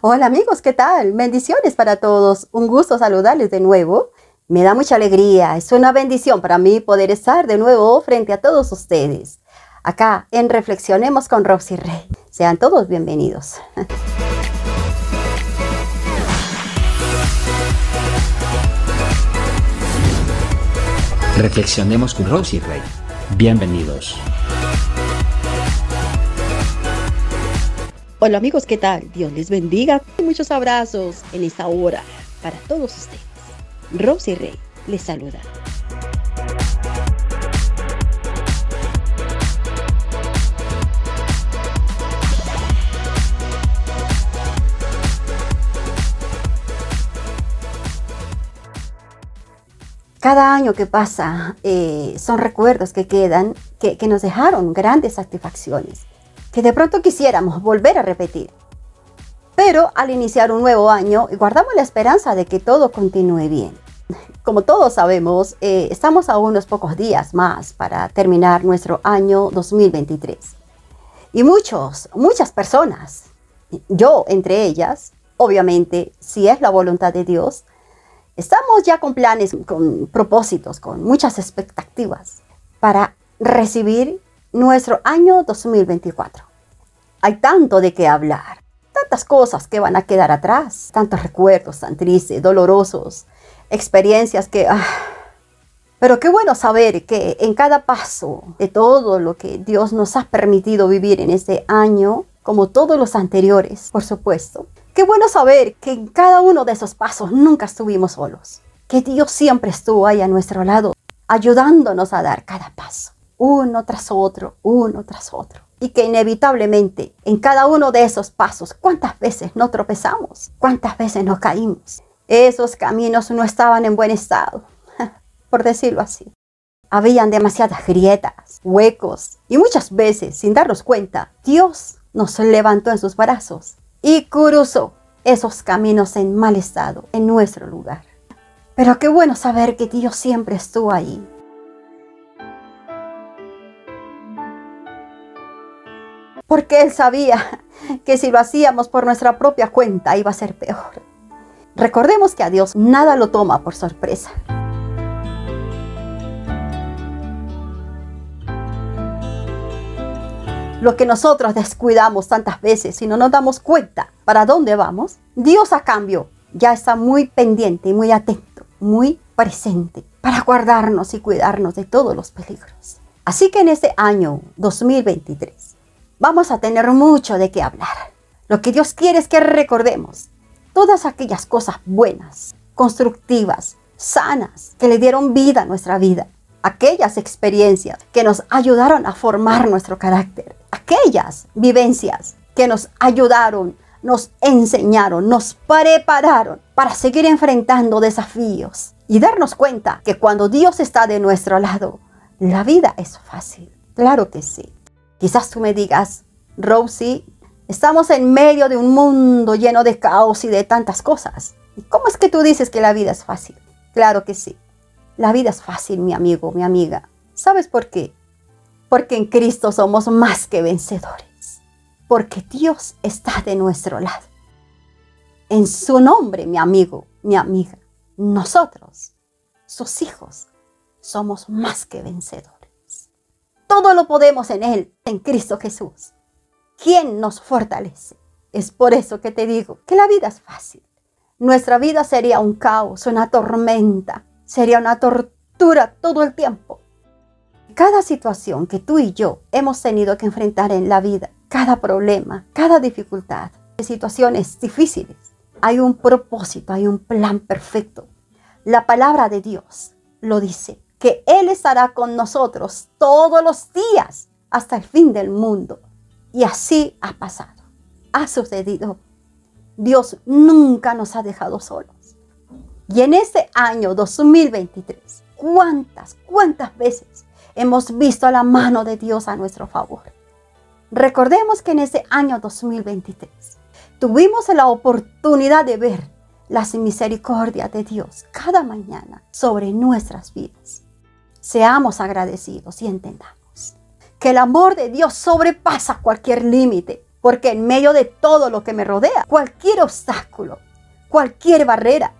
Hola amigos, ¿qué tal? Bendiciones para todos. Un gusto saludarles de nuevo. Me da mucha alegría, es una bendición para mí poder estar de nuevo frente a todos ustedes. Acá en Reflexionemos con Roxy Rey. Sean todos bienvenidos. Reflexionemos con Rosy Rey. Bienvenidos. Hola amigos, ¿qué tal? Dios les bendiga. Muchos abrazos en esta hora para todos ustedes. Rosy Rey les saluda. Cada año que pasa eh, son recuerdos que quedan, que, que nos dejaron grandes satisfacciones, que de pronto quisiéramos volver a repetir. Pero al iniciar un nuevo año, guardamos la esperanza de que todo continúe bien. Como todos sabemos, eh, estamos a unos pocos días más para terminar nuestro año 2023. Y muchos, muchas personas, yo entre ellas, obviamente, si es la voluntad de Dios, Estamos ya con planes, con propósitos, con muchas expectativas para recibir nuestro año 2024. Hay tanto de qué hablar, tantas cosas que van a quedar atrás, tantos recuerdos tan tristes, dolorosos, experiencias que... Ah, pero qué bueno saber que en cada paso de todo lo que Dios nos ha permitido vivir en este año, como todos los anteriores, por supuesto, Qué bueno saber que en cada uno de esos pasos nunca estuvimos solos, que Dios siempre estuvo ahí a nuestro lado, ayudándonos a dar cada paso, uno tras otro, uno tras otro. Y que inevitablemente en cada uno de esos pasos, ¿cuántas veces no tropezamos? ¿Cuántas veces nos caímos? Esos caminos no estaban en buen estado, por decirlo así. Habían demasiadas grietas, huecos, y muchas veces, sin darnos cuenta, Dios nos levantó en sus brazos y cruzó esos caminos en mal estado en nuestro lugar. Pero qué bueno saber que Dios siempre estuvo ahí. Porque Él sabía que si lo hacíamos por nuestra propia cuenta iba a ser peor. Recordemos que a Dios nada lo toma por sorpresa. lo que nosotros descuidamos tantas veces y no nos damos cuenta para dónde vamos, Dios a cambio ya está muy pendiente y muy atento, muy presente para guardarnos y cuidarnos de todos los peligros. Así que en este año 2023 vamos a tener mucho de qué hablar. Lo que Dios quiere es que recordemos todas aquellas cosas buenas, constructivas, sanas, que le dieron vida a nuestra vida. Aquellas experiencias que nos ayudaron a formar nuestro carácter aquellas vivencias que nos ayudaron, nos enseñaron, nos prepararon para seguir enfrentando desafíos y darnos cuenta que cuando Dios está de nuestro lado, la vida es fácil. Claro que sí. Quizás tú me digas, Rosie, estamos en medio de un mundo lleno de caos y de tantas cosas. ¿Y cómo es que tú dices que la vida es fácil? Claro que sí. La vida es fácil, mi amigo, mi amiga. ¿Sabes por qué? porque en Cristo somos más que vencedores, porque Dios está de nuestro lado. En su nombre, mi amigo, mi amiga, nosotros, sus hijos, somos más que vencedores. Todo lo podemos en Él, en Cristo Jesús. ¿Quién nos fortalece? Es por eso que te digo que la vida es fácil. Nuestra vida sería un caos, una tormenta, sería una tortura todo el tiempo cada situación que tú y yo hemos tenido que enfrentar en la vida, cada problema, cada dificultad, situaciones difíciles, hay un propósito, hay un plan perfecto. La palabra de Dios lo dice, que Él estará con nosotros todos los días hasta el fin del mundo. Y así ha pasado, ha sucedido. Dios nunca nos ha dejado solos. Y en este año 2023, ¿cuántas, cuántas veces hemos visto la mano de Dios a nuestro favor. Recordemos que en ese año 2023 tuvimos la oportunidad de ver las misericordias de Dios cada mañana sobre nuestras vidas. Seamos agradecidos y entendamos que el amor de Dios sobrepasa cualquier límite, Porque en medio de todo lo que me rodea, cualquier obstáculo, cualquier barrera,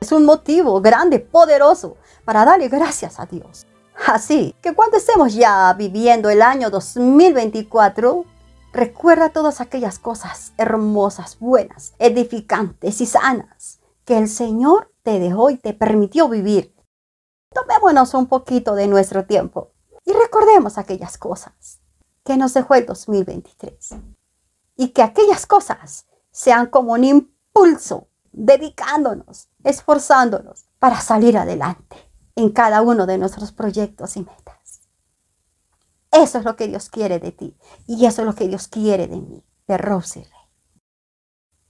es un motivo grande, poderoso, para darle gracias a Dios. Así que cuando estemos ya viviendo el año 2024, recuerda todas aquellas cosas hermosas, buenas, edificantes y sanas que el Señor te dejó y te permitió vivir. Tomémonos un poquito de nuestro tiempo y recordemos aquellas cosas que nos dejó el 2023. Y que aquellas cosas sean como un impulso, dedicándonos, esforzándonos para salir adelante en cada uno de nuestros proyectos y metas. Eso es lo que Dios quiere de ti y eso es lo que Dios quiere de mí, de Rosy Rey.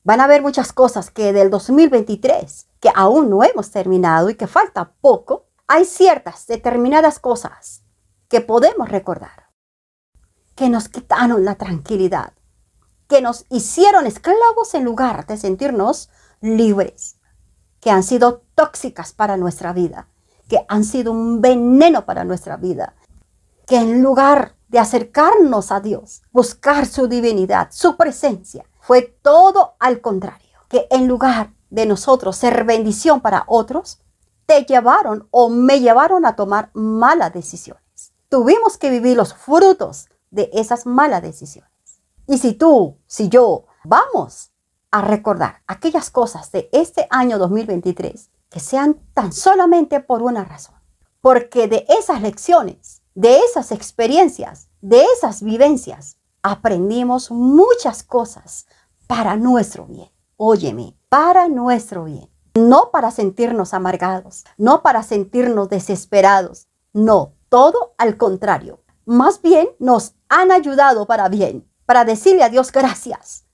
Van a haber muchas cosas que del 2023, que aún no hemos terminado y que falta poco, hay ciertas determinadas cosas que podemos recordar, que nos quitaron la tranquilidad, que nos hicieron esclavos en lugar de sentirnos libres, que han sido tóxicas para nuestra vida, que han sido un veneno para nuestra vida, que en lugar de acercarnos a Dios, buscar su divinidad, su presencia, fue todo al contrario, que en lugar de nosotros ser bendición para otros, te llevaron o me llevaron a tomar malas decisiones. Tuvimos que vivir los frutos de esas malas decisiones. Y si tú, si yo, vamos a recordar aquellas cosas de este año 2023, que sean tan solamente por una razón. Porque de esas lecciones, de esas experiencias, de esas vivencias, aprendimos muchas cosas para nuestro bien. Óyeme, para nuestro bien. No para sentirnos amargados, no para sentirnos desesperados. No, todo al contrario. Más bien nos han ayudado para bien, para decirle a Dios gracias.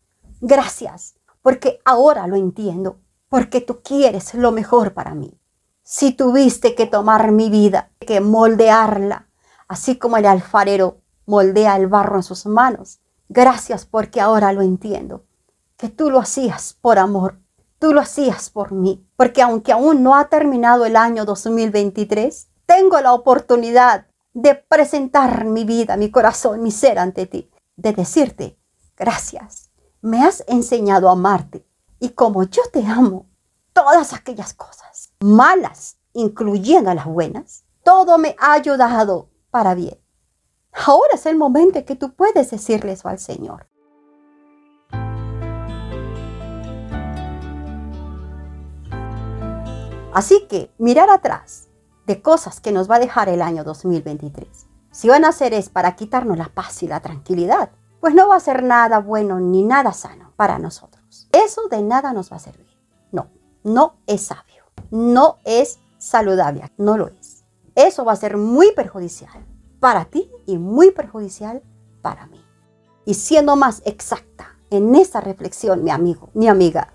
Gracias, porque ahora lo entiendo porque tú quieres lo mejor para mí. Si tuviste que tomar mi vida, que moldearla, así como el alfarero moldea el barro en sus manos, gracias porque ahora lo entiendo, que tú lo hacías por amor, tú lo hacías por mí, porque aunque aún no ha terminado el año 2023, tengo la oportunidad de presentar mi vida, mi corazón, mi ser ante ti, de decirte, gracias, me has enseñado a amarte, y como yo te amo, todas aquellas cosas malas, incluyendo las buenas, todo me ha ayudado para bien. Ahora es el momento que tú puedes decirle eso al Señor. Así que mirar atrás de cosas que nos va a dejar el año 2023. Si van a hacer es para quitarnos la paz y la tranquilidad, pues no va a ser nada bueno ni nada sano para nosotros. Eso de nada nos va a servir. No, no es sabio. No es saludable. No lo es. Eso va a ser muy perjudicial para ti y muy perjudicial para mí. Y siendo más exacta en esta reflexión, mi amigo, mi amiga,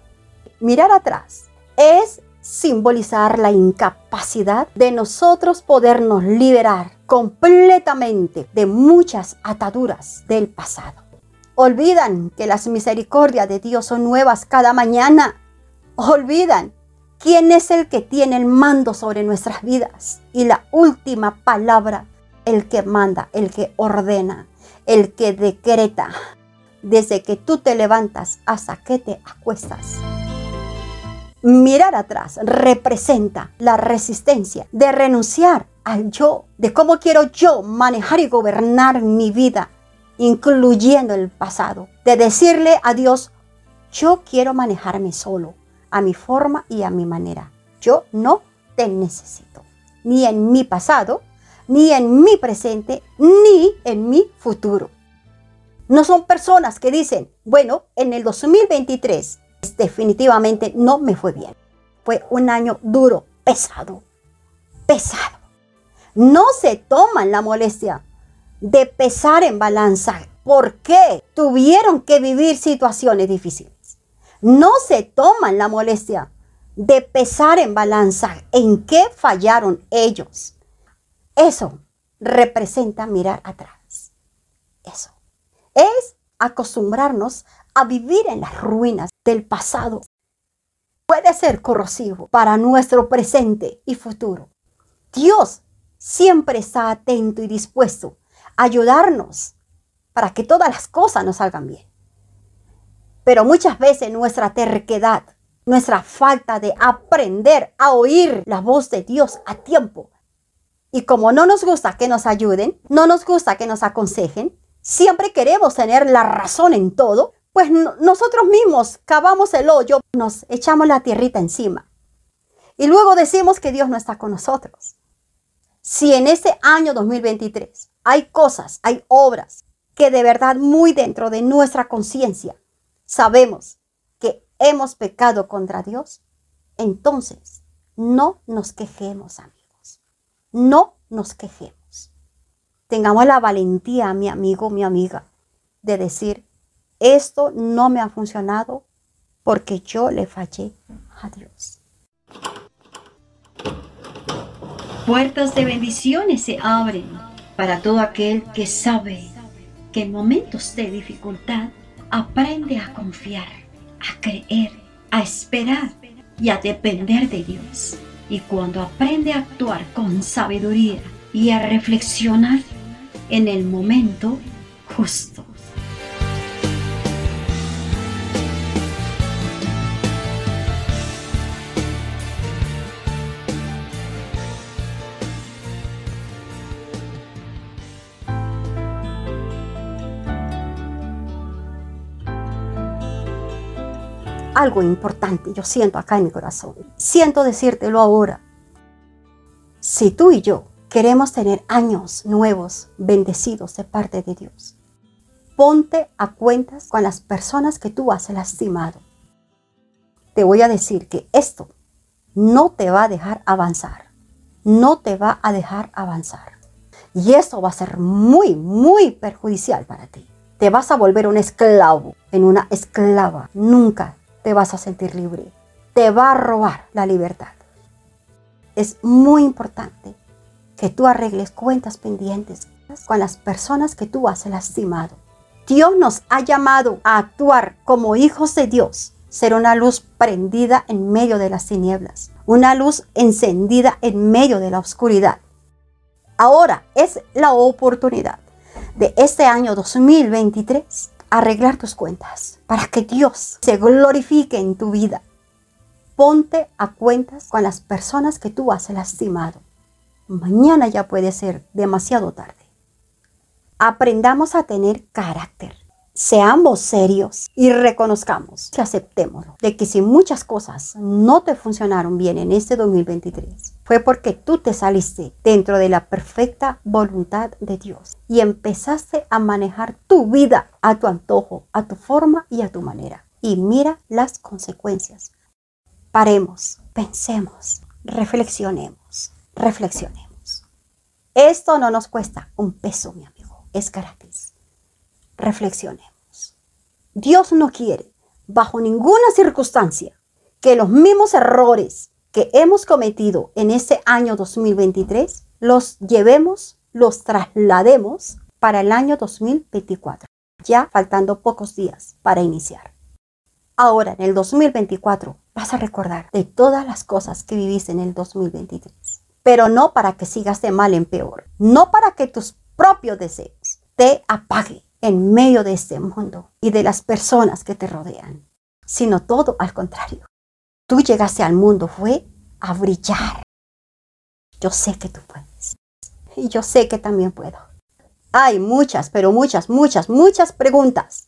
mirar atrás es simbolizar la incapacidad de nosotros podernos liberar completamente de muchas ataduras del pasado. Olvidan que las misericordias de Dios son nuevas cada mañana. Olvidan quién es el que tiene el mando sobre nuestras vidas. Y la última palabra, el que manda, el que ordena, el que decreta, desde que tú te levantas hasta que te acuestas. Mirar atrás representa la resistencia de renunciar al yo, de cómo quiero yo manejar y gobernar mi vida incluyendo el pasado, de decirle a Dios, yo quiero manejarme solo, a mi forma y a mi manera. Yo no te necesito, ni en mi pasado, ni en mi presente, ni en mi futuro. No son personas que dicen, bueno, en el 2023 definitivamente no me fue bien. Fue un año duro, pesado, pesado. No se toman la molestia de pesar en balanza. ¿Por qué tuvieron que vivir situaciones difíciles? No se toman la molestia de pesar en balanza en qué fallaron ellos. Eso representa mirar atrás. Eso es acostumbrarnos a vivir en las ruinas del pasado. Puede ser corrosivo para nuestro presente y futuro. Dios siempre está atento y dispuesto ayudarnos para que todas las cosas nos salgan bien. Pero muchas veces nuestra terquedad, nuestra falta de aprender a oír la voz de Dios a tiempo. Y como no nos gusta que nos ayuden, no nos gusta que nos aconsejen, siempre queremos tener la razón en todo, pues nosotros mismos cavamos el hoyo, nos echamos la tierrita encima. Y luego decimos que Dios no está con nosotros. Si en este año 2023 hay cosas, hay obras que de verdad muy dentro de nuestra conciencia sabemos que hemos pecado contra Dios, entonces no nos quejemos, amigos. No nos quejemos. Tengamos la valentía, mi amigo, mi amiga, de decir, esto no me ha funcionado porque yo le fallé a Dios. Puertas de bendiciones se abren para todo aquel que sabe que en momentos de dificultad aprende a confiar, a creer, a esperar y a depender de Dios. Y cuando aprende a actuar con sabiduría y a reflexionar en el momento justo. Algo importante, yo siento acá en mi corazón. Siento decírtelo ahora. Si tú y yo queremos tener años nuevos, bendecidos de parte de Dios, ponte a cuentas con las personas que tú has lastimado. Te voy a decir que esto no te va a dejar avanzar. No te va a dejar avanzar. Y esto va a ser muy, muy perjudicial para ti. Te vas a volver un esclavo, en una esclava. Nunca te vas a sentir libre. Te va a robar la libertad. Es muy importante que tú arregles cuentas pendientes con las personas que tú has lastimado. Dios nos ha llamado a actuar como hijos de Dios, ser una luz prendida en medio de las tinieblas, una luz encendida en medio de la oscuridad. Ahora es la oportunidad de este año 2023 arreglar tus cuentas para que Dios se glorifique en tu vida. Ponte a cuentas con las personas que tú has lastimado. Mañana ya puede ser demasiado tarde. Aprendamos a tener carácter seamos serios y reconozcamos y aceptémoslo de que si muchas cosas no te funcionaron bien en este 2023 fue porque tú te saliste dentro de la perfecta voluntad de Dios y empezaste a manejar tu vida a tu antojo, a tu forma y a tu manera. Y mira las consecuencias. Paremos, pensemos, reflexionemos, reflexionemos. Esto no nos cuesta un peso, mi amigo, es gratis reflexionemos. Dios no quiere, bajo ninguna circunstancia, que los mismos errores que hemos cometido en este año 2023 los llevemos, los traslademos para el año 2024, ya faltando pocos días para iniciar. Ahora, en el 2024, vas a recordar de todas las cosas que viviste en el 2023, pero no para que sigas de mal en peor, no para que tus propios deseos te apaguen, en medio de este mundo y de las personas que te rodean, sino todo al contrario. Tú llegaste al mundo fue a brillar. Yo sé que tú puedes. Y yo sé que también puedo. Hay muchas, pero muchas, muchas, muchas preguntas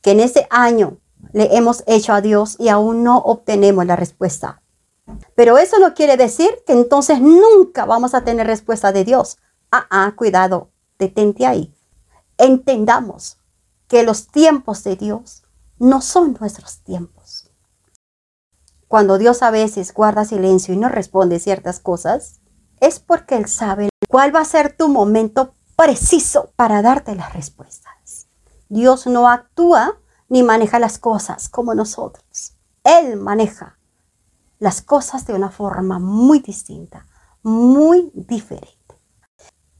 que en este año le hemos hecho a Dios y aún no obtenemos la respuesta. Pero eso no quiere decir que entonces nunca vamos a tener respuesta de Dios. Ah, ah, cuidado, detente ahí entendamos que los tiempos de Dios no son nuestros tiempos. Cuando Dios a veces guarda silencio y no responde ciertas cosas, es porque Él sabe cuál va a ser tu momento preciso para darte las respuestas. Dios no actúa ni maneja las cosas como nosotros. Él maneja las cosas de una forma muy distinta, muy diferente.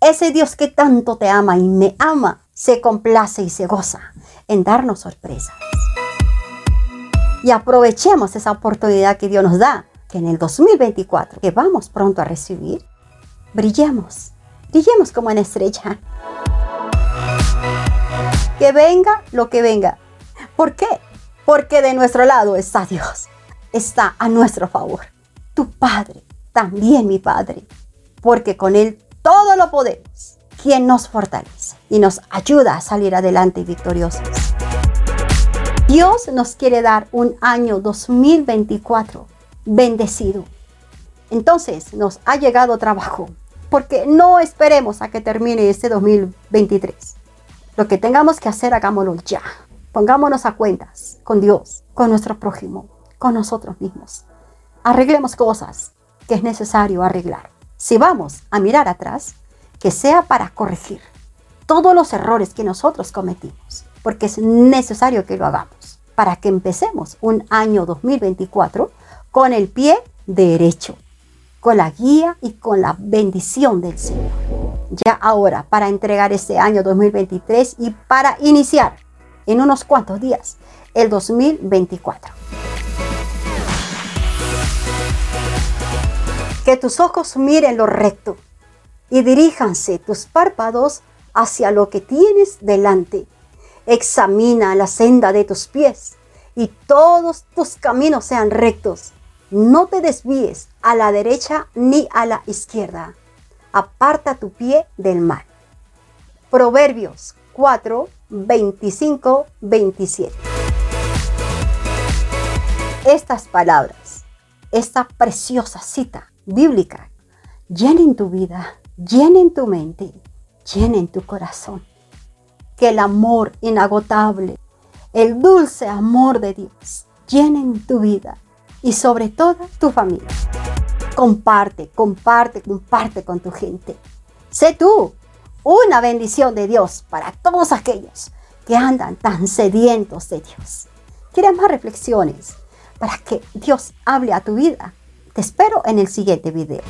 Ese Dios que tanto te ama y me ama se complace y se goza en darnos sorpresas. Y aprovechemos esa oportunidad que Dios nos da, que en el 2024, que vamos pronto a recibir, brillemos, brillemos como una estrella. Que venga lo que venga. ¿Por qué? porque de nuestro lado está Dios, está a nuestro favor. Tu Padre, también mi Padre, porque con Él todo lo podemos, quien nos fortalece y nos ayuda a salir adelante victoriosos. Dios nos quiere dar un año 2024 bendecido. Entonces nos ha llegado trabajo, porque no esperemos a que termine este 2023. Lo que tengamos que hacer, hagámoslo ya. Pongámonos a cuentas con Dios, con nuestro prójimo, con nosotros mismos. Arreglemos cosas que es necesario arreglar. Si vamos a mirar atrás, que sea para corregir todos los errores que nosotros cometimos, porque es necesario que lo hagamos para que empecemos un año 2024 con el pie derecho, con la guía y con la bendición del Señor. Ya ahora, para entregar este año 2023 y para iniciar en unos cuantos días, el 2024. Que tus ojos miren lo recto y diríjanse tus párpados hacia lo que tienes delante. Examina la senda de tus pies y todos tus caminos sean rectos. No te desvíes a la derecha ni a la izquierda. Aparta tu pie del mal. Proverbios 4, 25, 27. Estas palabras, esta preciosa cita bíblica, llenen tu vida, llenen tu mente, llenen tu corazón. Que el amor inagotable, el dulce amor de Dios llenen tu vida y sobre todo tu familia. Comparte, comparte, comparte con tu gente. Sé tú una bendición de Dios para todos aquellos que andan tan sedientos de Dios. ¿Quieres más reflexiones para que Dios hable a tu vida? Te espero en el siguiente video.